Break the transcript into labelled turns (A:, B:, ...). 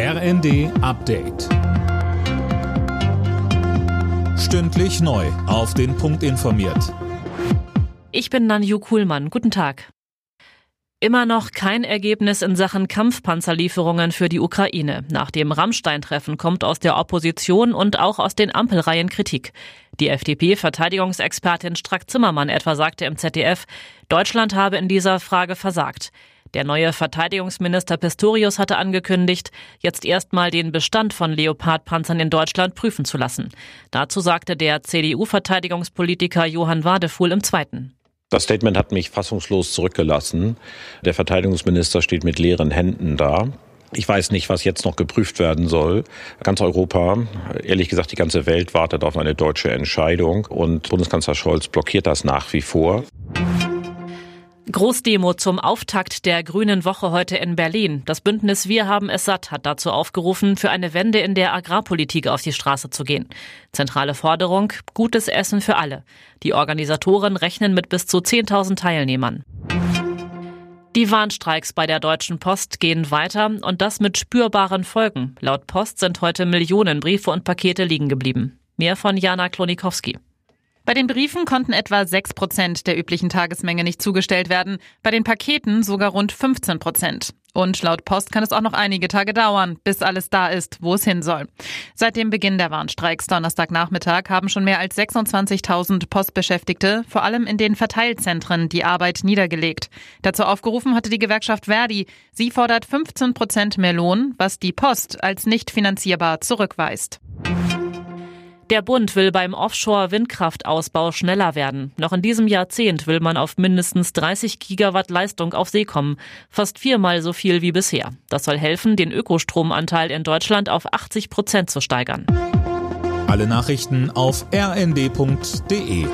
A: RND Update. Stündlich neu. Auf den Punkt informiert.
B: Ich bin Nanju Kuhlmann. Guten Tag. Immer noch kein Ergebnis in Sachen Kampfpanzerlieferungen für die Ukraine. Nach dem Rammstein-Treffen kommt aus der Opposition und auch aus den Ampelreihen Kritik. Die FDP-Verteidigungsexpertin Strack-Zimmermann etwa sagte im ZDF, Deutschland habe in dieser Frage versagt. Der neue Verteidigungsminister Pistorius hatte angekündigt, jetzt erstmal den Bestand von Leopardpanzern in Deutschland prüfen zu lassen. Dazu sagte der CDU-Verteidigungspolitiker Johann Wadefuhl im Zweiten.
C: Das Statement hat mich fassungslos zurückgelassen. Der Verteidigungsminister steht mit leeren Händen da. Ich weiß nicht, was jetzt noch geprüft werden soll. Ganz Europa, ehrlich gesagt die ganze Welt wartet auf eine deutsche Entscheidung und Bundeskanzler Scholz blockiert das nach wie vor.
B: Großdemo zum Auftakt der Grünen Woche heute in Berlin. Das Bündnis Wir haben es satt hat dazu aufgerufen, für eine Wende in der Agrarpolitik auf die Straße zu gehen. Zentrale Forderung, gutes Essen für alle. Die Organisatoren rechnen mit bis zu 10.000 Teilnehmern. Die Warnstreiks bei der Deutschen Post gehen weiter und das mit spürbaren Folgen. Laut Post sind heute Millionen Briefe und Pakete liegen geblieben. Mehr von Jana Klonikowski.
D: Bei den Briefen konnten etwa 6 Prozent der üblichen Tagesmenge nicht zugestellt werden, bei den Paketen sogar rund 15 Prozent. Und laut Post kann es auch noch einige Tage dauern, bis alles da ist, wo es hin soll. Seit dem Beginn der Warnstreiks Donnerstagnachmittag haben schon mehr als 26.000 Postbeschäftigte, vor allem in den Verteilzentren, die Arbeit niedergelegt. Dazu aufgerufen hatte die Gewerkschaft Verdi. Sie fordert 15 Prozent mehr Lohn, was die Post als nicht finanzierbar zurückweist.
B: Der Bund will beim Offshore-Windkraftausbau schneller werden. Noch in diesem Jahrzehnt will man auf mindestens 30 Gigawatt Leistung auf See kommen. Fast viermal so viel wie bisher. Das soll helfen, den Ökostromanteil in Deutschland auf 80 Prozent zu steigern.
A: Alle Nachrichten auf rnd.de